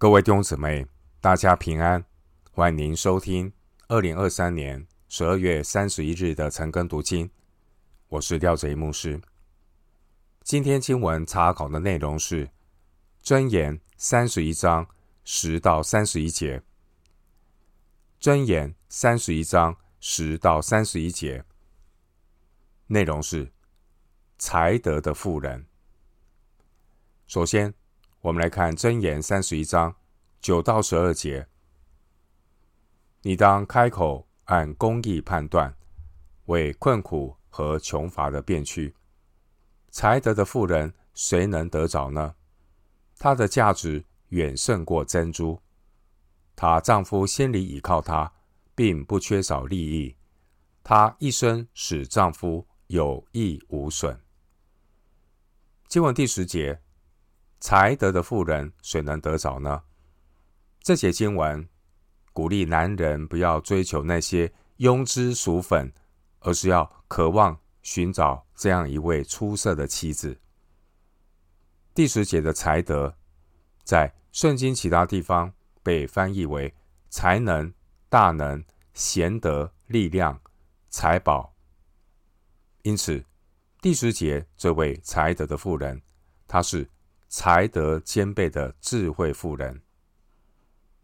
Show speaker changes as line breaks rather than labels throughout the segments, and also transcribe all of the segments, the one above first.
各位弟兄姊妹，大家平安！欢迎您收听二零二三年十二月三十一日的晨更读经。我是廖贼牧师。今天经文查考的内容是《箴言》三十一章十到三十一节，《箴言》三十一章十到三十一节内容是才德的妇人。首先，我们来看《箴言》三十一章九到十二节。你当开口按公义判断，为困苦和穷乏的辨屈。才德的富人，谁能得着呢？她的价值远胜过珍珠。她丈夫心里倚靠她，并不缺少利益。她一生使丈夫有益无损。经文第十节。才德的妇人，谁能得着呢？这节经文鼓励男人不要追求那些庸脂俗粉，而是要渴望寻找这样一位出色的妻子。第十节的才德，在圣经其他地方被翻译为才能、大能、贤德、力量、财宝。因此，第十节这位才德的妇人，她是。才德兼备的智慧妇人。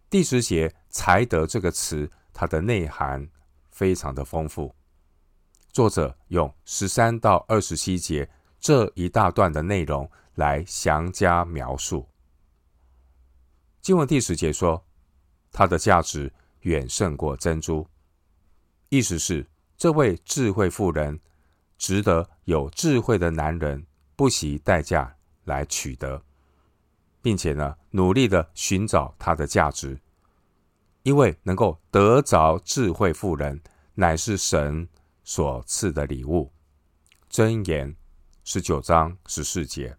第十节“才德”这个词，它的内涵非常的丰富。作者用十三到二十七节这一大段的内容来详加描述。经文第十节说：“它的价值远胜过珍珠。”意思是这位智慧妇人值得有智慧的男人不惜代价。来取得，并且呢，努力的寻找它的价值，因为能够得着智慧妇人，乃是神所赐的礼物。箴言十九章十四节，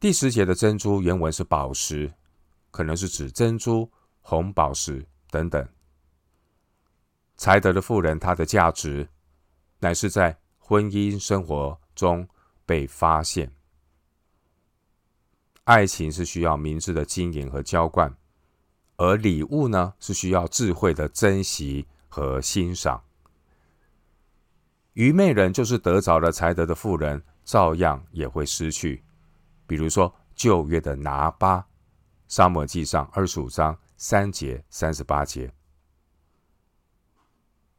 第十节的珍珠原文是宝石，可能是指珍珠、红宝石等等。才德的妇人，她的价值乃是在婚姻生活中。被发现，爱情是需要明智的经营和浇灌，而礼物呢，是需要智慧的珍惜和欣赏。愚昧人就是得着了才德的富人，照样也会失去。比如说旧约的拿八，沙漠记上二十五章三节、三十八节，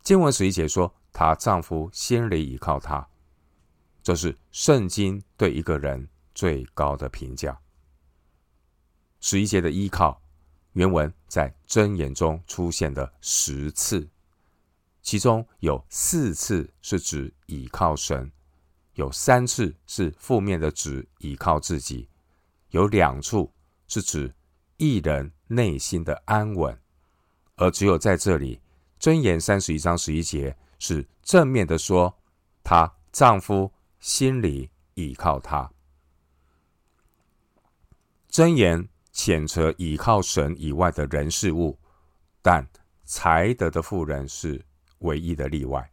经文十一节说，她丈夫心里倚靠她。这是圣经对一个人最高的评价。十一节的依靠，原文在箴言中出现的十次，其中有四次是指倚靠神，有三次是负面的指倚靠自己，有两处是指一人内心的安稳，而只有在这里，箴言三十一章十一节是正面的说，她丈夫。心里倚靠他，箴言谴责倚靠神以外的人事物，但才德的妇人是唯一的例外。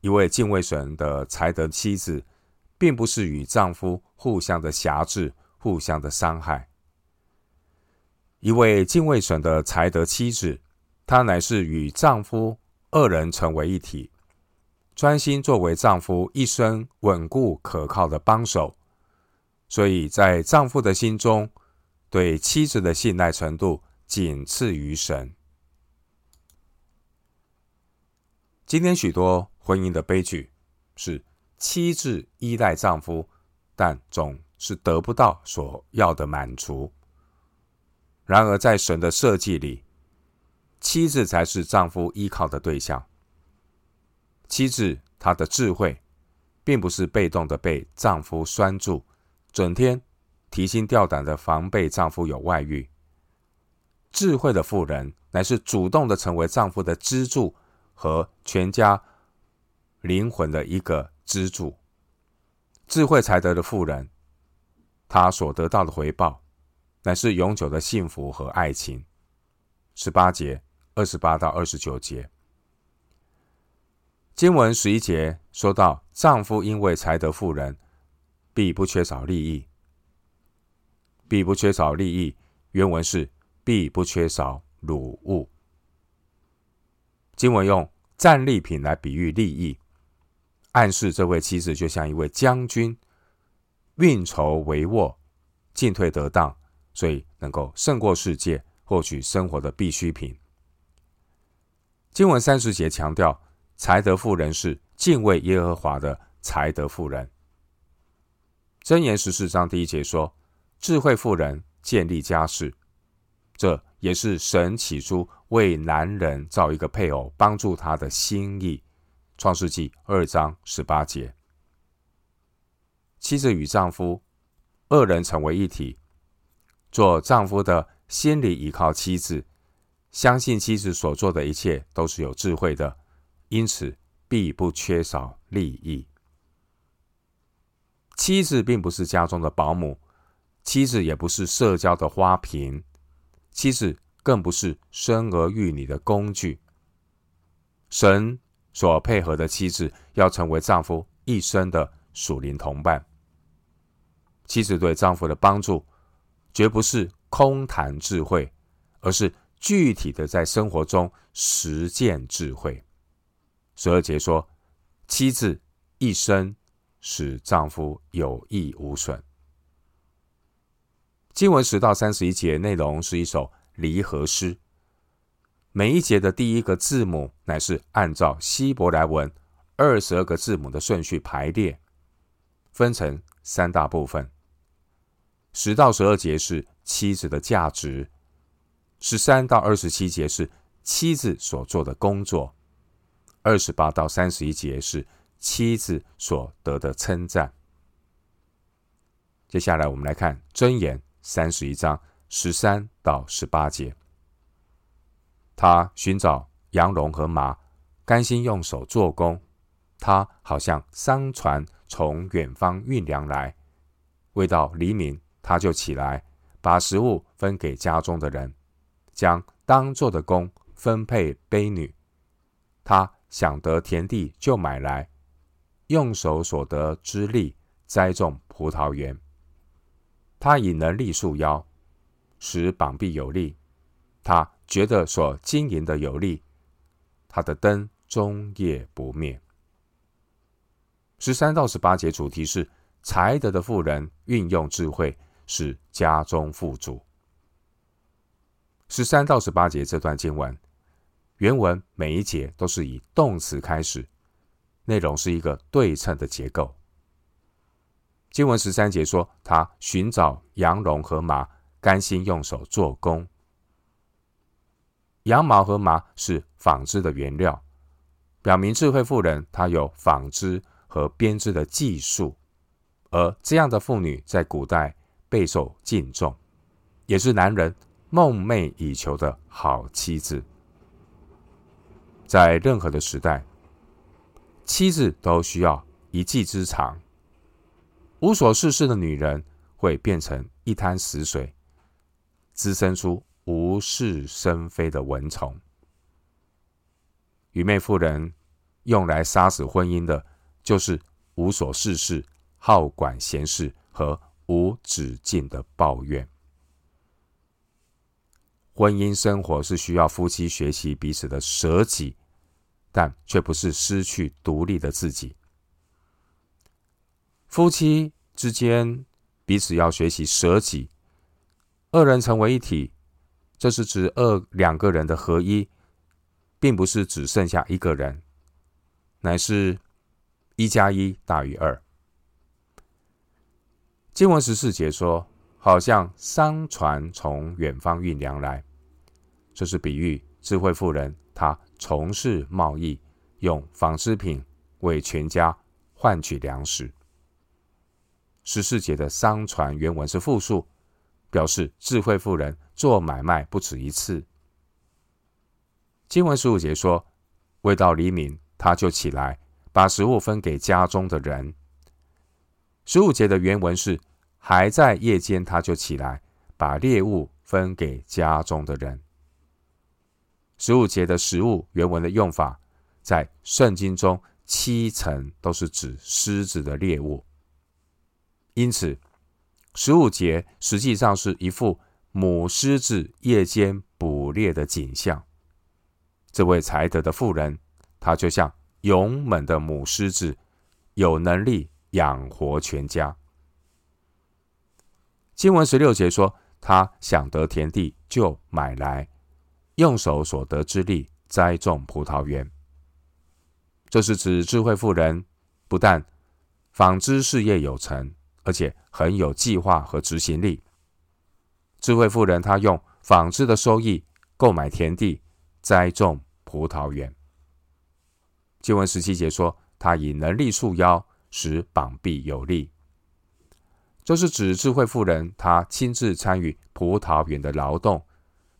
一位敬畏神的才德妻子，并不是与丈夫互相的辖制、互相的伤害。一位敬畏神的才德妻子，她乃是与丈夫二人成为一体。专心作为丈夫一生稳固可靠的帮手，所以在丈夫的心中，对妻子的信赖程度仅次于神。今天许多婚姻的悲剧是妻子依赖丈夫，但总是得不到所要的满足。然而，在神的设计里，妻子才是丈夫依靠的对象。妻子，她的智慧，并不是被动的被丈夫拴住，整天提心吊胆的防备丈夫有外遇。智慧的妇人，乃是主动的成为丈夫的支柱和全家灵魂的一个支柱。智慧才德的妇人，她所得到的回报，乃是永久的幸福和爱情。十八节，二十八到二十九节。经文十一节说到，丈夫因为才德富人，必不缺少利益，必不缺少利益。原文是必不缺少掳物。经文用战利品来比喻利益，暗示这位妻子就像一位将军，运筹帷幄，进退得当，所以能够胜过世界，获取生活的必需品。经文三十节强调，才德妇人是敬畏耶和华的才德妇人。箴言十四章第一节说，智慧妇人建立家室，这也是神起初为男人造一个配偶，帮助他的心意。创世纪二章十八节，妻子与丈夫二人成为一体，做丈夫的心里依靠妻子，相信妻子所做的一切都是有智慧的，因此必不缺少利益。妻子并不是家中的保姆。妻子也不是社交的花瓶，妻子更不是生儿育女的工具。神所配合的妻子，要成为丈夫一生的属灵同伴。妻子对丈夫的帮助，绝不是空谈智慧，而是具体的在生活中实践智慧。十二节说，妻子一生使丈夫有益无损。经文十到三十一节内容是一首离合诗，每一节的第一个字母乃是按照希伯来文二十二个字母的顺序排列，分成三大部分。十到十二节是妻子的价值，十三到二十七节是妻子所做的工作，二十八到三十一节是妻子所得的称赞。接下来我们来看箴言。三十一章十三到十八节，他寻找羊绒和麻，甘心用手做工。他好像商船从远方运粮来，未到黎明，他就起来，把食物分给家中的人，将当做的工分配婢女。他想得田地，就买来，用手所得之力栽种葡萄园。他以能力束腰，使膀臂有力。他觉得所经营的有力，他的灯终夜不灭。十三到十八节主题是才德的富人运用智慧，使家中富足。十三到十八节这段经文，原文每一节都是以动词开始，内容是一个对称的结构。经文十三节说，他寻找羊绒和麻，甘心用手做工。羊毛和麻是纺织的原料，表明智慧妇人她有纺织和编织的技术，而这样的妇女在古代备受敬重，也是男人梦寐以求的好妻子。在任何的时代，妻子都需要一技之长。无所事事的女人会变成一滩死水，滋生出无事生非的蚊虫。愚昧妇人用来杀死婚姻的，就是无所事事、好管闲事和无止境的抱怨。婚姻生活是需要夫妻学习彼此的舍己，但却不是失去独立的自己。夫妻之间彼此要学习舍己，二人成为一体，这是指二两个人的合一，并不是只剩下一个人，乃是一加一大于二。经文十四节说，好像商船从远方运粮来，这是比喻智慧妇人，他从事贸易，用纺织品为全家换取粮食。十四节的商船原文是复数，表示智慧妇人做买卖不止一次。经文十五节说，未到黎明，他就起来，把食物分给家中的人。十五节的原文是还在夜间，他就起来，把猎物分给家中的人。十五节的食物原文的用法，在圣经中七成都是指狮子的猎物。因此，十五节实际上是一幅母狮子夜间捕猎的景象。这位才德的妇人，她就像勇猛的母狮子，有能力养活全家。经文十六节说，她想得田地，就买来，用手所得之力栽种葡萄园。这是指智慧妇人不但纺织事业有成，而且很有计划和执行力。智慧妇人她用纺织的收益购买田地，栽种葡萄园。经文十七节说，她以能力束腰，使膀臂有力。这是指智慧妇人，她亲自参与葡萄园的劳动，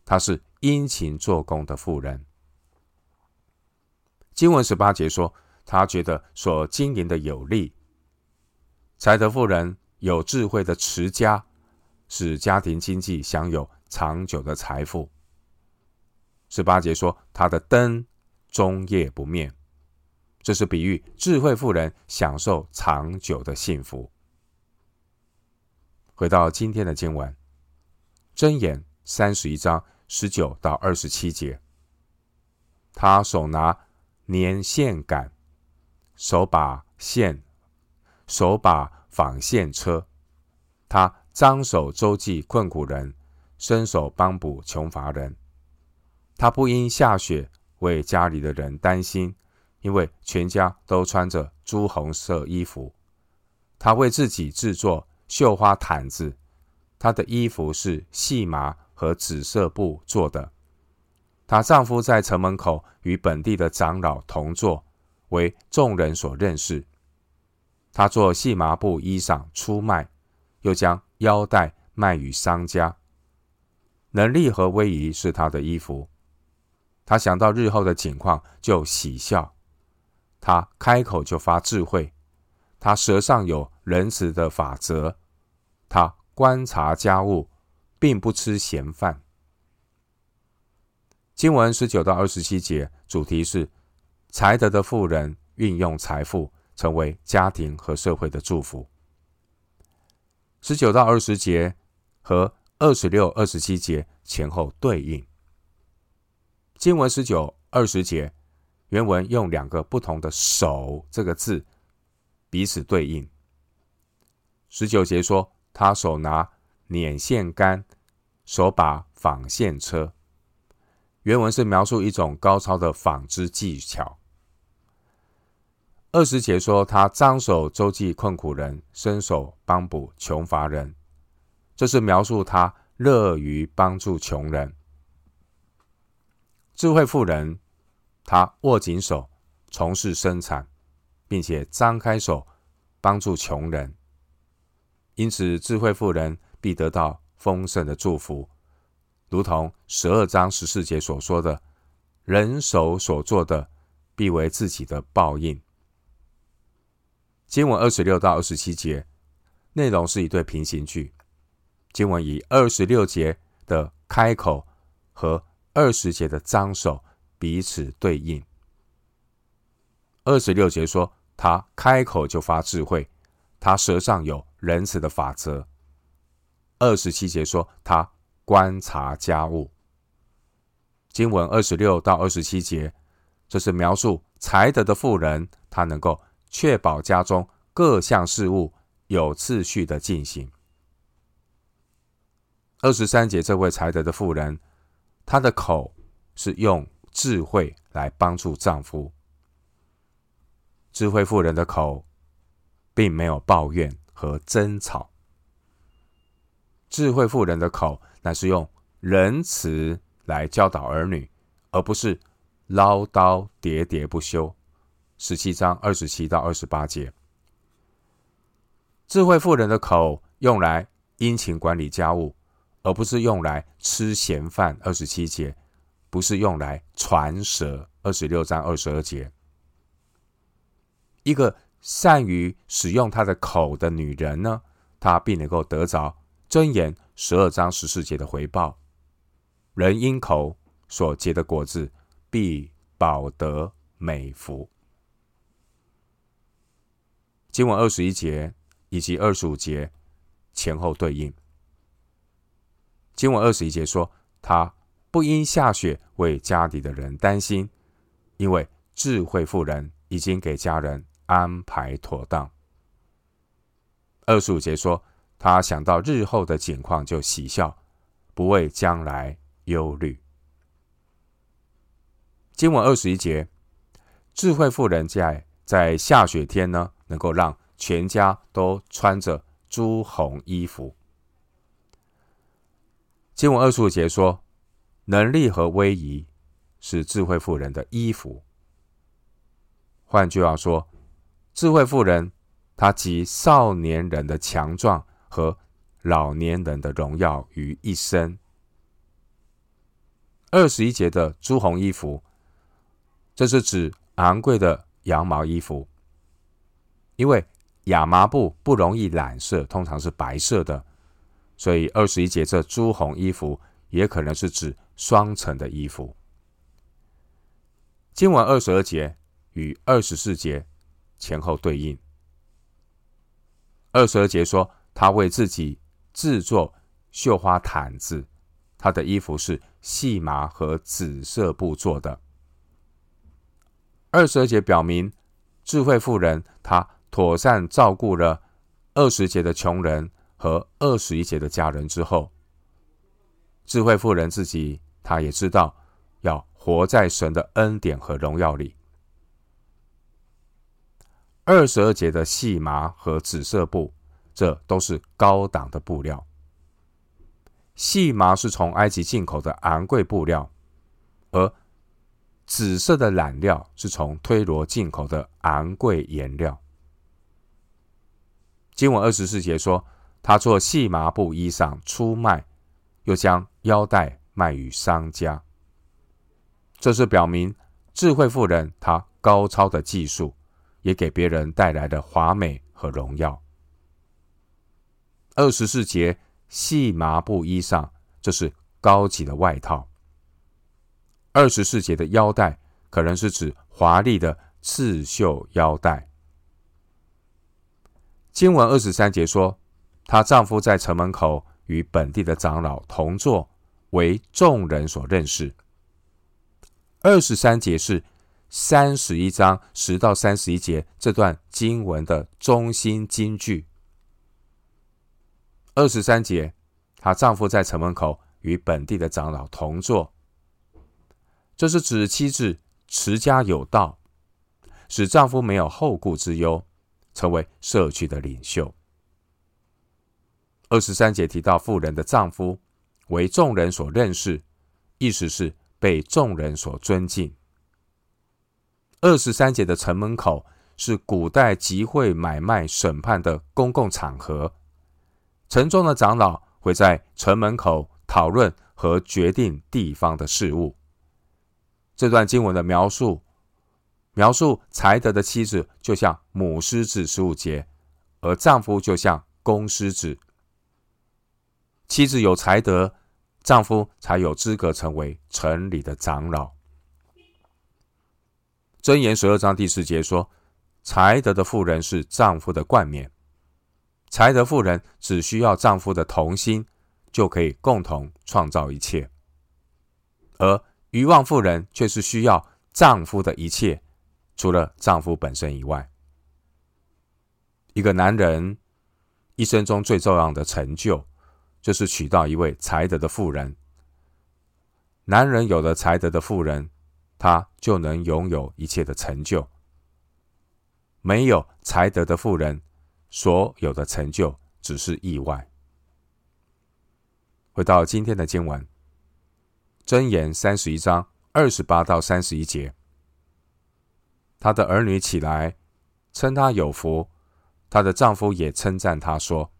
她是殷勤做工的妇人。经文十八节说，他觉得所经营的有利。才德妇人有智慧的持家，使家庭经济享有长久的财富。十八节说，他的灯终夜不灭，这是比喻智慧妇人享受长久的幸福。回到今天的经文，箴言三十一章十九到二十七节，他手拿年线杆，手把线，手把纺线车。他张手周济困苦人，伸手帮补穷乏人。他不因下雪为家里的人担心，因为全家都穿着朱红色衣服。他为自己制作。绣花毯子，他的衣服是细麻和紫色布做的。她丈夫在城门口与本地的长老同坐，为众人所认识。她做细麻布衣裳出卖，又将腰带卖与商家。能力和威仪是她的衣服。她想到日后的景况，就喜笑。她开口就发智慧。她舌上有仁慈的法则。他观察家务，并不吃闲饭。经文十九到二十七节主题是才德的富人运用财富，成为家庭和社会的祝福。十九到二十节和二十六、二十七节前后对应。经文十九、二十节原文用两个不同的“手”这个字彼此对应。十九节说。他手拿捻线杆，手把纺线车。原文是描述一种高超的纺织技巧。二十节说他张手周济困苦人，伸手帮补穷乏人，这是描述他乐于帮助穷人。智慧妇人，她握紧手从事生产，并且张开手帮助穷人。因此，智慧妇人必得到丰盛的祝福，如同十二章十四节所说的：“人手所做的，必为自己的报应。”经文二十六到二十七节内容是一对平行句，经文以二十六节的开口和二十节的张手彼此对应。二十六节说：“他开口就发智慧，他舌上有。”仁慈的法则。二十七节说，他观察家务。经文二十六到二十七节，这是描述才德的妇人，她能够确保家中各项事务有次序的进行。二十三节，这位才德的妇人，她的口是用智慧来帮助丈夫。智慧妇人的口，并没有抱怨。和争吵，智慧妇人的口乃是用仁慈来教导儿女，而不是唠叨喋喋不休。十七章二十七到二十八节，智慧妇人的口用来殷勤管理家务，而不是用来吃闲饭。二十七节，不是用来传舌。二十六章二十二节，一个。善于使用她的口的女人呢，她必能够得着箴言十二章十四节的回报。人因口所结的果子，必保得美福。经文二十一节以及二十五节前后对应。经文二十一节说，他不因下雪为家里的人担心，因为智慧妇人已经给家人安排妥当。二十五节说，他想到日后的景况就喜笑，不为将来忧虑。经文二十一节，智慧妇人在在下雪天呢，能够让全家都穿着朱红衣服。经文二十五节说，能力和威仪是智慧妇人的衣服。换句话说，智慧妇人她集少年人的强壮和老年人的荣耀于一身。二十一节的朱红衣服。这是指昂贵的羊毛衣服，因为亚麻布不容易染色，通常是白色的，所以二十一节这朱红衣服也可能是指双层的衣服。经文二十二节与二十四节前后对应。二十二节说，他为自己制作绣花毯子，他的衣服是细麻和紫色布做的。二十二节表明，智慧妇人她妥善照顾了二十节的穷人和二十一节的家人之后，智慧妇人自己她也知道要活在神的恩典和荣耀里。二十二节的细麻和紫色布，这都是高档的布料。细麻是从埃及进口的昂贵布料，而紫色的染料是从推罗进口的昂贵颜料。经文二十四节说，他做细麻布衣裳出卖，又将腰带卖与商家。这是表明智慧妇人她高超的技术，也给别人带来了华美和荣耀。二十四节细麻布衣裳，这是高级的外套。二十四节的腰带可能是指华丽的刺绣腰带。经文二十三节说，她丈夫在城门口与本地的长老同坐，为众人所认识。二十三节是三十一章十到三十一节这段经文的中心金句。二十三节，她丈夫在城门口与本地的长老同坐。这是指妻子持家有道，使丈夫没有后顾之忧，成为社区的领袖。二十三节提到妇人的丈夫为众人所认识，意思是被众人所尊敬。二十三节的城门口是古代集会、买卖、审判的公共场合，城中的长老会在城门口讨论和决定地方的事务。这段经文的描述，描述才德的妻子就像母狮子十五节，而丈夫就像公狮子。妻子有才德，丈夫才有资格成为城里的长老。箴言十二章第四节说：“才德的妇人是丈夫的冠冕。”才德妇人只需要丈夫的同心，就可以共同创造一切，而。愚妄妇人却是需要丈夫的一切，除了丈夫本身以外。一个男人一生中最重要的成就，就是娶到一位才德的妇人。男人有了才德的妇人，他就能拥有一切的成就。没有才德的妇人，所有的成就只是意外。回到今天的经文。箴言三十一章二十八到三十一节，她的儿女起来称她有福，她的丈夫也称赞她说：“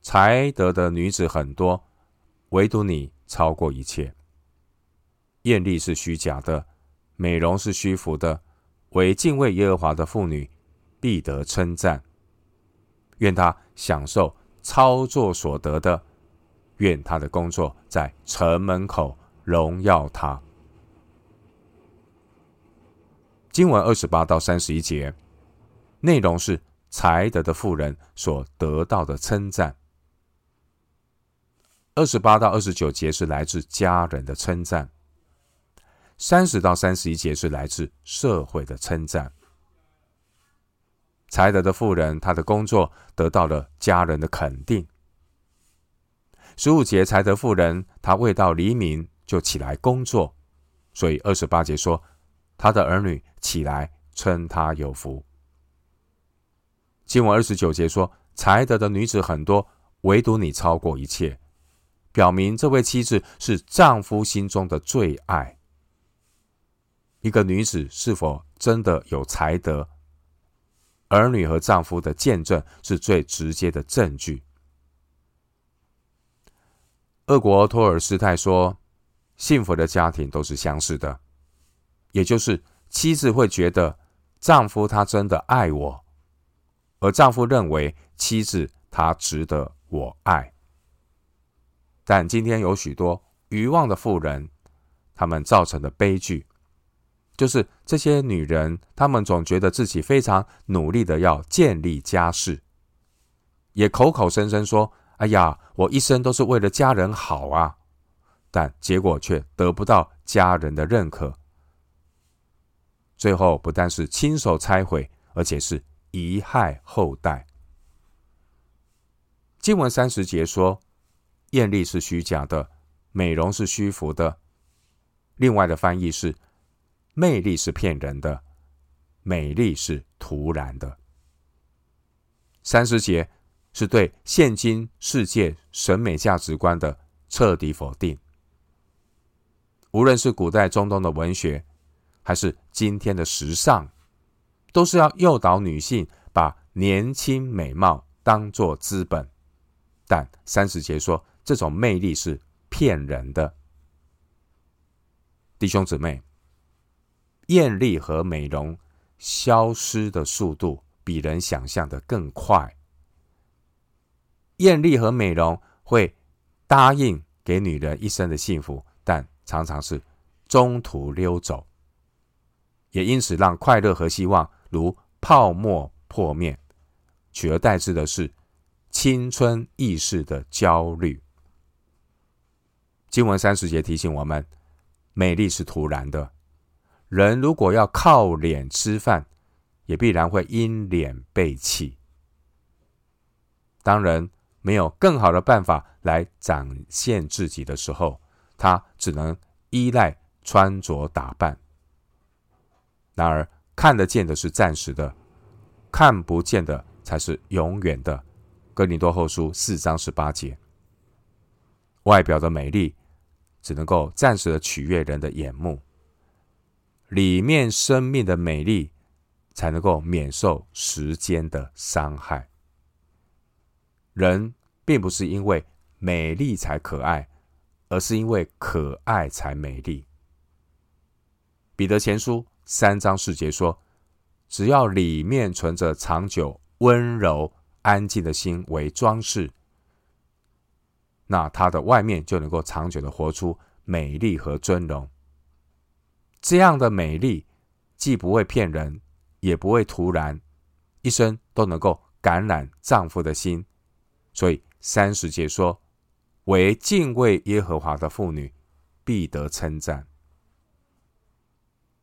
才德的女子很多，唯独你超过一切。艳丽是虚假的，美容是虚浮的，惟敬畏耶和华的妇女必得称赞。愿他享受操作所得的，愿他的工作在城门口。”荣耀他。经文二十八到三十一节，内容是才德的妇人所得到的称赞。二十八到二十九节是来自家人的称赞，三十到三十一节是来自社会的称赞。才德的妇人，她的工作得到了家人的肯定。十五节，才德妇人，她未到黎明就起来工作，所以二十八节说，她的儿女起来称她有福。经文二十九节说，才德的女子很多，唯独你超过一切，表明这位妻子是丈夫心中的最爱。一个女子是否真的有才德？儿女和丈夫的见证是最直接的证据。俄国托尔斯泰说：“幸福的家庭都是相似的，也就是妻子会觉得丈夫他真的爱我，而丈夫认为妻子她值得我爱。”但今天有许多愚妄的妇人，他们造成的悲剧。就是这些女人，她们总觉得自己非常努力的要建立家室，也口口声声说：“哎呀，我一生都是为了家人好啊！”但结果却得不到家人的认可，最后不但是亲手拆毁，而且是贻害后代。经文三十节说：“艳丽是虚假的，美容是虚浮的。”另外的翻译是。魅力是骗人的，美丽是徒然的。三十节是对现今世界审美价值观的彻底否定。无论是古代中东的文学，还是今天的时尚，都是要诱导女性把年轻美貌当作资本。但三十节说，这种魅力是骗人的。弟兄姊妹。艳丽和美容消失的速度比人想象的更快。艳丽和美容会答应给女人一生的幸福，但常常是中途溜走，也因此让快乐和希望如泡沫破灭，取而代之的是青春易逝的焦虑。经文三十节提醒我们：美丽是徒然的。人如果要靠脸吃饭，也必然会因脸被弃。当人没有更好的办法来展现自己的时候，他只能依赖穿着打扮。然而，看得见的是暂时的，看不见的才是永远的。哥林多后书四章十八节。外表的美丽只能够暂时的取悦人的眼目。里面生命的美丽，才能够免受时间的伤害。人并不是因为美丽才可爱，而是因为可爱才美丽。彼得前书三章四节说：“只要里面存着长久温柔安静的心为装饰，那他的外面就能够长久的活出美丽和尊荣。”这样的美丽，既不会骗人，也不会徒然，一生都能够感染丈夫的心。所以三十节说：“为敬畏耶和华的妇女，必得称赞。”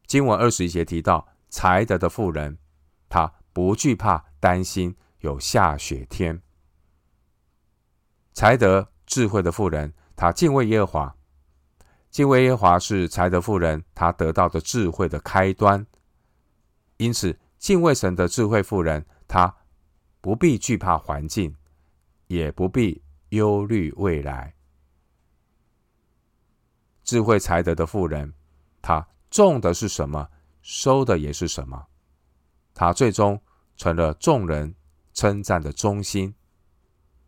经文二十一节提到才德的妇人，她不惧怕担心有下雪天。才德智慧的妇人，她敬畏耶和华。敬畏耶和华是才德富人她得到的智慧的开端，因此敬畏神的智慧妇人，她不必惧怕环境，也不必忧虑未来。智慧才德的妇人，她种的是什么，收的也是什么。她最终成了众人称赞的中心，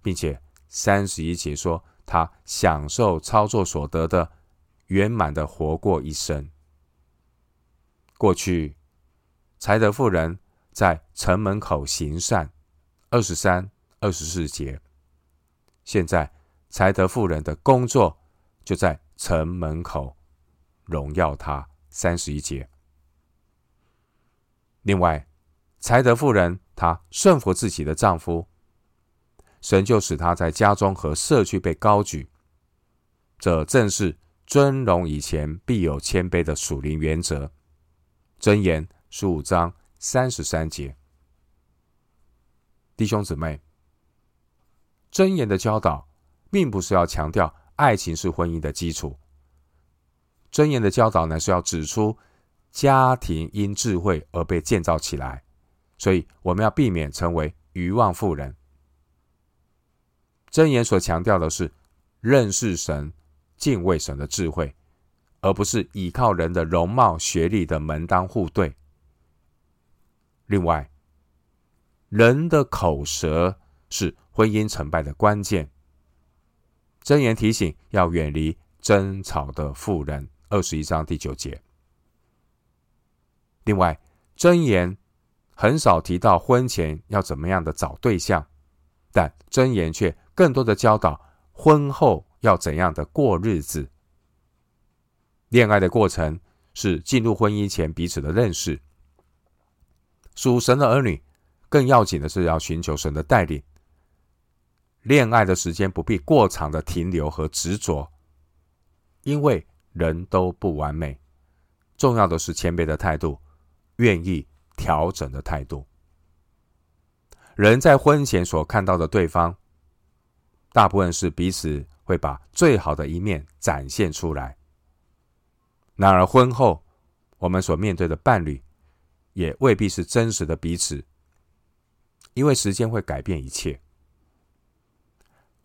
并且三十一节说，她享受操作所得的。圆满的活过一生。过去，才德妇人在城门口行善，二十三、二十四节。现在，才德妇人的工作就在城门口荣耀他，三十一节。另外，才德妇人她顺服自己的丈夫，神就使她在家中和社区被高举，这正是尊荣以前必有谦卑的属灵原则。箴言十五章三十三节，弟兄姊妹，箴言的教导，并不是要强调爱情是婚姻的基础。箴言的教导呢，是要指出家庭因智慧而被建造起来，所以我们要避免成为愚妄妇人。箴言所强调的是认识神、敬畏神的智慧，而不是依靠人的容貌、学历的门当户对。另外，人的口舌是婚姻成败的关键。箴言提醒要远离争吵的妇人，二十一章第九节。另外，箴言很少提到婚前要怎么样的找对象，但箴言却更多的教导婚后要怎样的过日子。恋爱的过程是进入婚姻前彼此的认识。属神的儿女更要紧的是要寻求神的带领。恋爱的时间不必过长的停留和执着，因为人都不完美。重要的是谦卑的态度，愿意调整的态度。人在婚前所看到的对方，大部分是彼此会把最好的一面展现出来。然而婚后，我们所面对的伴侣，也未必是真实的彼此，因为时间会改变一切。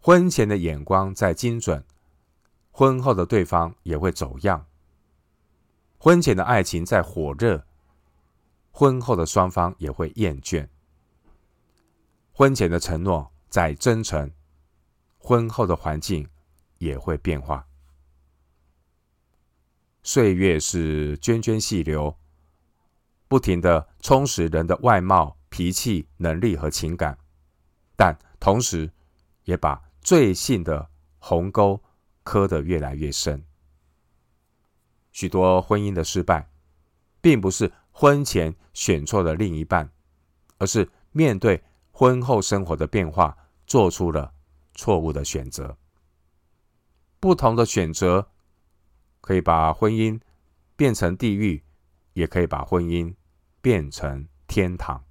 婚前的眼光再精准，婚后的对方也会走样。婚前的爱情再火热，婚后的双方也会厌倦。婚前的承诺再真诚，婚后的环境也会变化。岁月是涓涓细流，不停的充实人的外貌、脾气、能力和情感，但同时也把罪性的鸿沟刻得越来越深。许多婚姻的失败，并不是婚前选错了另一半，而是面对婚后生活的变化，做出了错误的选择。不同的选择可以把婚姻变成地狱，也可以把婚姻变成天堂。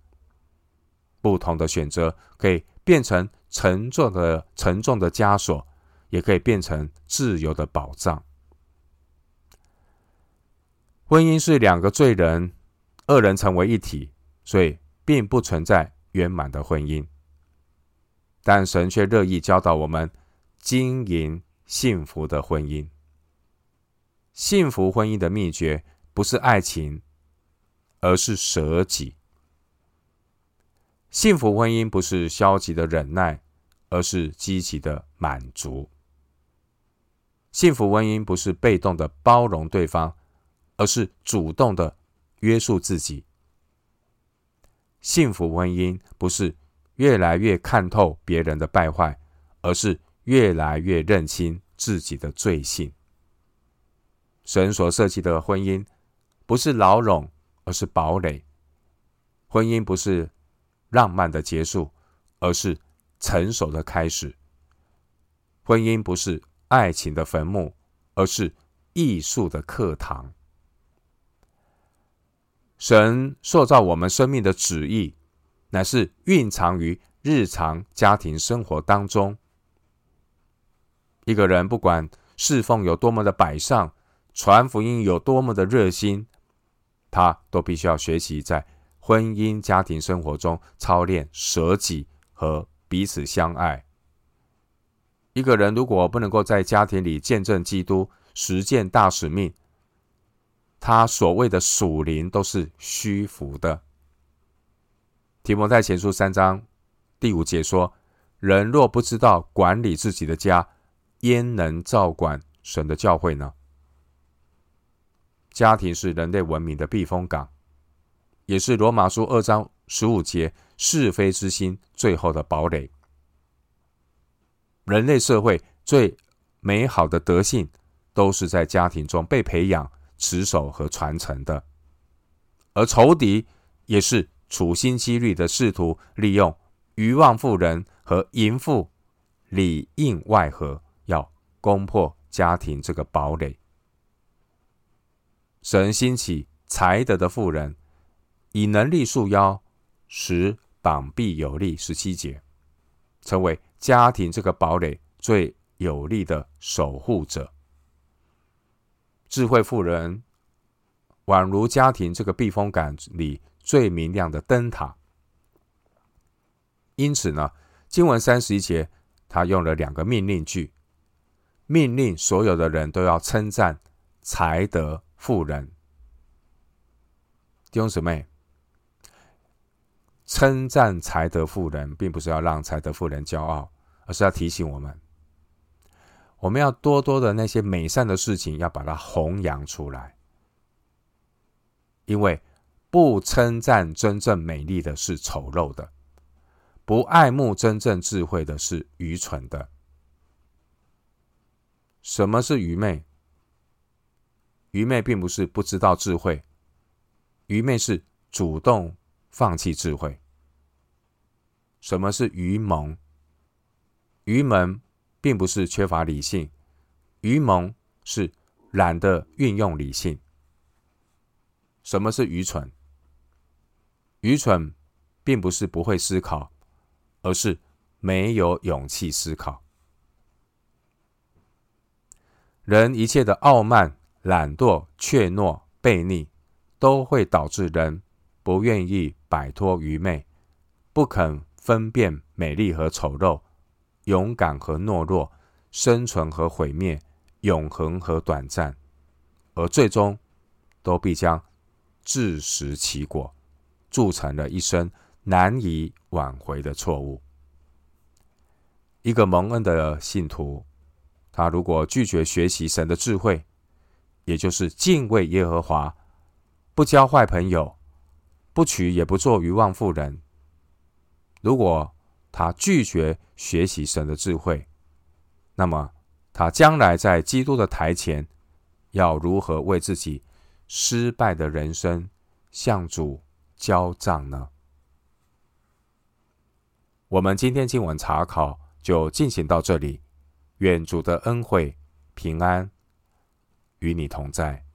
不同的选择可以变成沉重的沉重的枷锁，也可以变成自由的保障。婚姻是两个罪人，二人成为一体，所以并不存在圆满的婚姻，但神却乐意教导我们经营幸福的婚姻。幸福婚姻的秘诀不是爱情，而是舍己。幸福婚姻不是消极的忍耐，而是积极的满足。幸福婚姻不是被动的包容对方，而是主动的约束自己。幸福婚姻不是越来越看透别人的败坏，而是越来越认清自己的罪性。神所设计的婚姻不是牢笼，而是堡垒。婚姻不是浪漫的结束，而是成熟的开始。婚姻不是爱情的坟墓，而是艺术的课堂。神塑造我们生命的旨意，乃是蕴藏于日常家庭生活当中。一个人不管侍奉有多么的摆上，传福音有多么的热心，他都必须要学习在婚姻家庭生活中操练舍己和彼此相爱。一个人如果不能够在家庭里见证基督、实践大使命，他所谓的属灵都是虚浮的。提摩太前书三章第五节说：“人若不知道管理自己的家，焉能照管神的教会呢？”家庭是人类文明的避风港，也是罗马书二章十五节是非之心最后的堡垒。人类社会最美好的德性，都是在家庭中被培养。持守和传承的，而仇敌也是处心积虑的试图利用愚妄妇人和淫妇里应外合，要攻破家庭这个堡垒。神兴起才德的妇人，以能力束腰，使膀臂有力。十七节，成为家庭这个堡垒最有力的守护者。智慧妇人，宛如家庭这个避风港里最明亮的灯塔。因此呢，经文三十一节，他用了两个命令句，命令所有的人都要称赞才德妇人。弟兄姊妹，称赞才德妇人，并不是要让才德妇人骄傲，而是要提醒我们，我们要多多的那些美善的事情，要把它弘扬出来。因为不称赞真正美丽的是丑陋的。不爱慕真正智慧的是愚蠢的。什么是愚昧？愚昧并不是不知道智慧，愚昧是主动放弃智慧。什么是愚蒙？愚蒙并不是缺乏理性，愚蒙是懒得运用理性。什么是愚蠢？愚蠢并不是不会思考。而是没有勇气思考。人一切的傲慢、懒惰、怯懦、悖逆，都会导致人不愿意摆脱愚昧，不肯分辨美丽和丑陋，勇敢和懦弱，生存和毁灭，永恒和短暂，而最终都必将自食其果，铸成了一生难以挽回的错误。一个蒙恩的信徒，他如果拒绝学习神的智慧，也就是敬畏耶和华，不交坏朋友，不娶也不做愚妄妇人。如果他拒绝学习神的智慧，那么他将来在基督的台前，要如何为自己失败的人生向主交账呢？我们今天经文查考就进行到这里，愿主的恩惠平安与你同在。